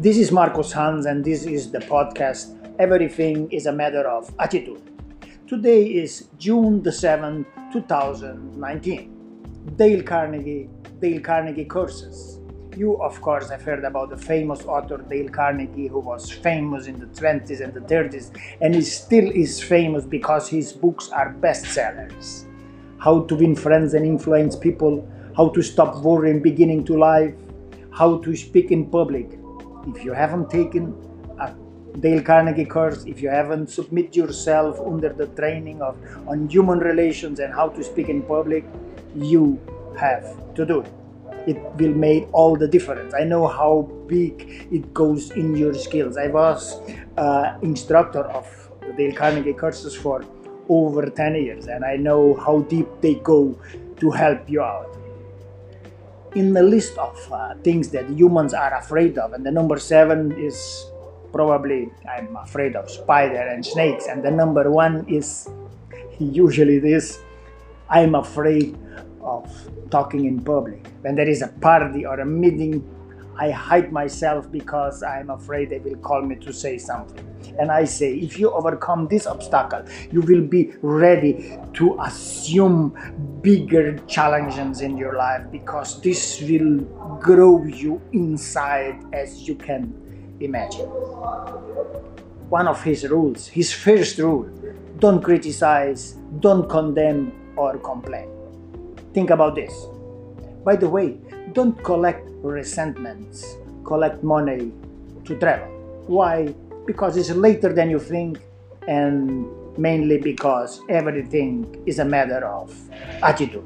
This is Marcos Hans, and this is the podcast Everything is a Matter of Attitude. Today is June the 7th, 2019. Dale Carnegie, Dale Carnegie Curses. You, of course, have heard about the famous author Dale Carnegie, who was famous in the 20s and the 30s, and he still is famous because his books are bestsellers. How to win friends and influence people, how to stop worrying beginning to life, how to speak in public. If you haven't taken a Dale Carnegie course, if you haven't submit yourself under the training of on human relations and how to speak in public, you have to do it it will make all the difference. I know how big it goes in your skills. I was uh, instructor of the Dale Carnegie courses for over 10 years and I know how deep they go to help you out. In the list of uh, things that humans are afraid of, and the number seven is probably I'm afraid of spider and snakes, and the number one is usually this I'm afraid of talking in public. When there is a party or a meeting, I hide myself because I'm afraid they will call me to say something. And I say, if you overcome this obstacle, you will be ready to assume bigger challenges in your life because this will grow you inside as you can imagine. One of his rules, his first rule, don't criticize, don't condemn, or complain. Think about this. By the way, don't collect resentments, collect money to travel. Why? Because it's later than you think, and mainly because everything is a matter of attitude.